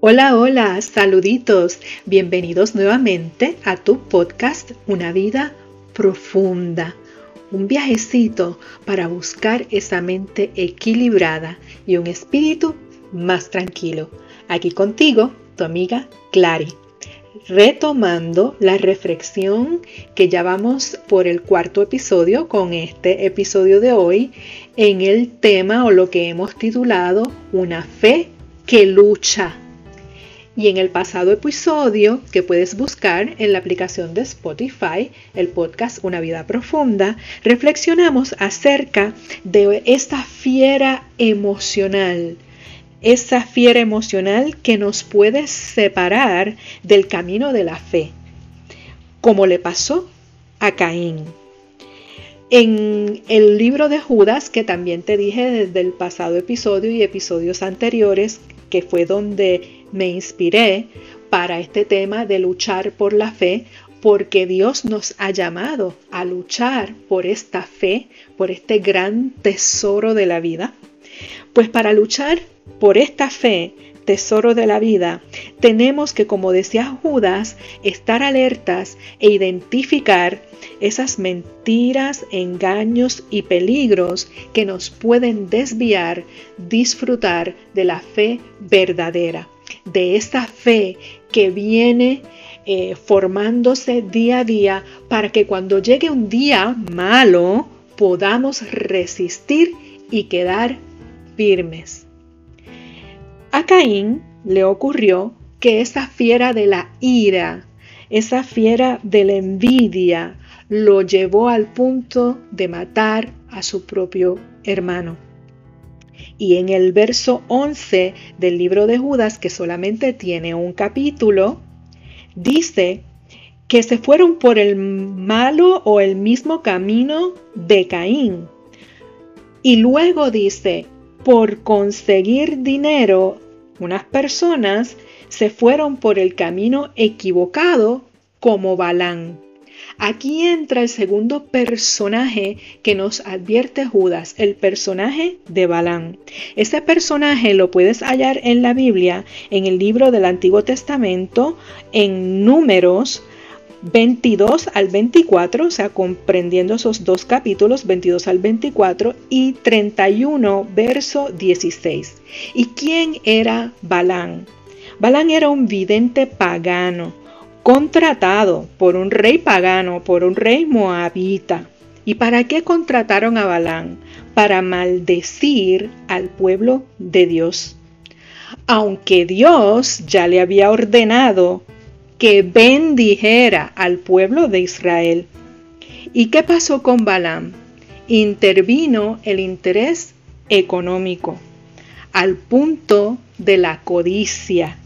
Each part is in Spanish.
Hola, hola, saluditos. Bienvenidos nuevamente a tu podcast Una vida profunda. Un viajecito para buscar esa mente equilibrada y un espíritu más tranquilo. Aquí contigo, tu amiga Clary. Retomando la reflexión que ya vamos por el cuarto episodio con este episodio de hoy en el tema o lo que hemos titulado Una fe que lucha y en el pasado episodio, que puedes buscar en la aplicación de Spotify, el podcast Una vida profunda, reflexionamos acerca de esta fiera emocional, esa fiera emocional que nos puede separar del camino de la fe, como le pasó a Caín. En el libro de Judas, que también te dije desde el pasado episodio y episodios anteriores, que fue donde me inspiré para este tema de luchar por la fe, porque Dios nos ha llamado a luchar por esta fe, por este gran tesoro de la vida. Pues para luchar por esta fe, tesoro de la vida, tenemos que, como decía Judas, estar alertas e identificar esas mentiras, engaños y peligros que nos pueden desviar, disfrutar de la fe verdadera, de esta fe que viene eh, formándose día a día para que cuando llegue un día malo podamos resistir y quedar firmes. A Caín le ocurrió que esa fiera de la ira, esa fiera de la envidia, lo llevó al punto de matar a su propio hermano. Y en el verso 11 del libro de Judas, que solamente tiene un capítulo, dice que se fueron por el malo o el mismo camino de Caín. Y luego dice, por conseguir dinero, unas personas se fueron por el camino equivocado como Balán. Aquí entra el segundo personaje que nos advierte Judas, el personaje de Balán. Ese personaje lo puedes hallar en la Biblia, en el libro del Antiguo Testamento, en números 22 al 24, o sea, comprendiendo esos dos capítulos, 22 al 24 y 31, verso 16. ¿Y quién era Balán? Balán era un vidente pagano, contratado por un rey pagano, por un rey moabita. ¿Y para qué contrataron a Balán? Para maldecir al pueblo de Dios. Aunque Dios ya le había ordenado que bendijera al pueblo de Israel. ¿Y qué pasó con Balán? Intervino el interés económico al punto de la codicia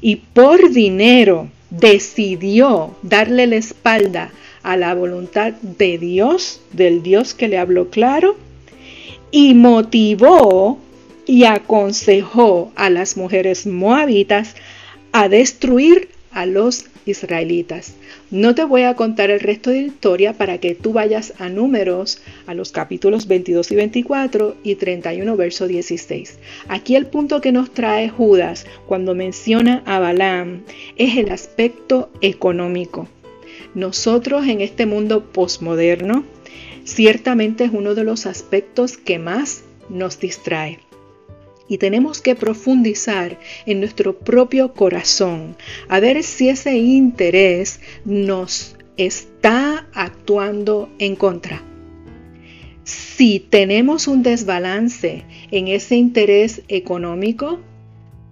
y por dinero decidió darle la espalda a la voluntad de Dios, del Dios que le habló claro, y motivó y aconsejó a las mujeres moabitas a destruir a los israelitas. No te voy a contar el resto de la historia para que tú vayas a números, a los capítulos 22 y 24 y 31, verso 16. Aquí el punto que nos trae Judas cuando menciona a Balaam es el aspecto económico. Nosotros en este mundo posmoderno, ciertamente es uno de los aspectos que más nos distrae y tenemos que profundizar en nuestro propio corazón a ver si ese interés nos está actuando en contra. Si tenemos un desbalance en ese interés económico,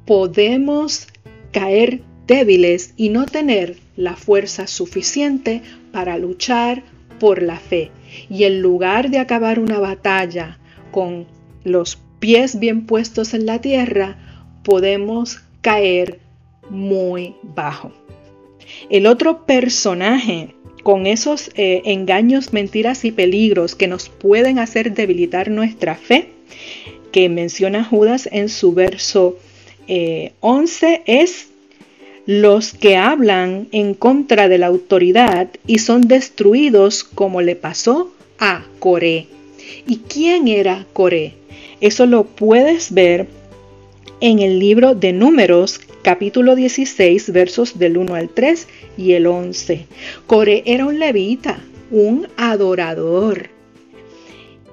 podemos caer débiles y no tener la fuerza suficiente para luchar por la fe. Y en lugar de acabar una batalla con los pies bien puestos en la tierra, podemos caer muy bajo. El otro personaje con esos eh, engaños, mentiras y peligros que nos pueden hacer debilitar nuestra fe, que menciona Judas en su verso 11, eh, es los que hablan en contra de la autoridad y son destruidos como le pasó a Coré. ¿Y quién era Coré? Eso lo puedes ver en el libro de Números, capítulo 16, versos del 1 al 3 y el 11. Core era un levita, un adorador.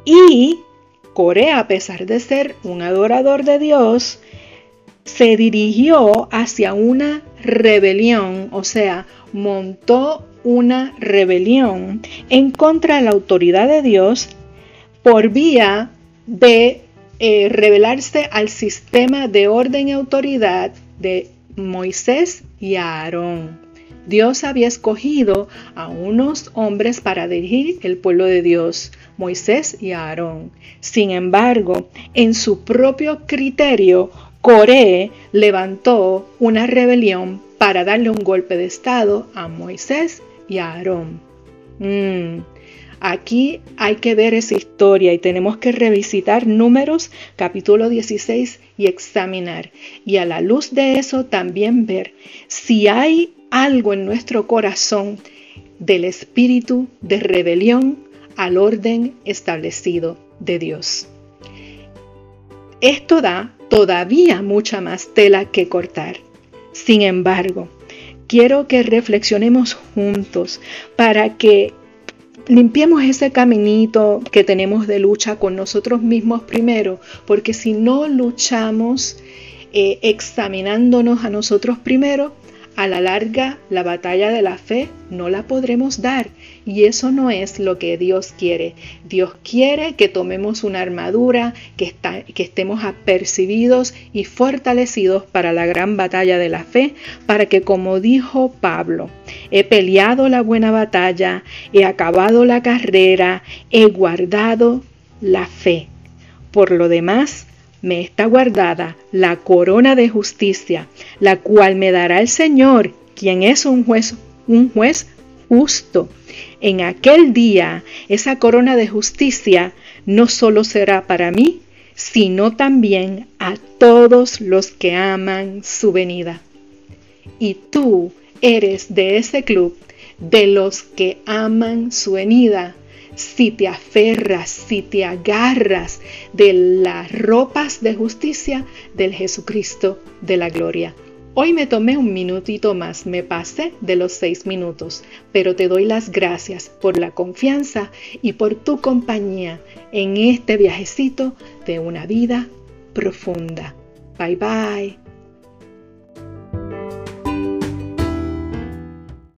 Y Core, a pesar de ser un adorador de Dios, se dirigió hacia una rebelión, o sea, montó una rebelión en contra de la autoridad de Dios por vía de eh, revelarse al sistema de orden y autoridad de Moisés y Aarón. Dios había escogido a unos hombres para dirigir el pueblo de Dios, Moisés y Aarón. Sin embargo, en su propio criterio, Coré levantó una rebelión para darle un golpe de estado a Moisés y a Aarón. Mm, aquí hay que ver esa historia y tenemos que revisitar números capítulo 16 y examinar. Y a la luz de eso también ver si hay algo en nuestro corazón del espíritu de rebelión al orden establecido de Dios. Esto da todavía mucha más tela que cortar. Sin embargo, quiero que reflexionemos juntos para que limpiemos ese caminito que tenemos de lucha con nosotros mismos primero, porque si no luchamos eh, examinándonos a nosotros primero, a la larga la batalla de la fe no la podremos dar y eso no es lo que Dios quiere. Dios quiere que tomemos una armadura, que, estemos apercibidos y fortalecidos para la gran batalla de la fe, para que como dijo Pablo, he peleado la buena batalla, he acabado la carrera, he guardado la fe. Por lo demás, me está guardada la corona de justicia, la cual me dará el Señor, quien es un juez, un juez justo. En aquel día, esa corona de justicia no solo será para mí, sino también a todos los que aman su venida. Y tú eres de ese club, de los que aman su venida, si te aferras, si te agarras de las ropas de justicia del Jesucristo de la gloria. Hoy me tomé un minutito más, me pasé de los seis minutos, pero te doy las gracias por la confianza y por tu compañía en este viajecito de una vida profunda. Bye bye.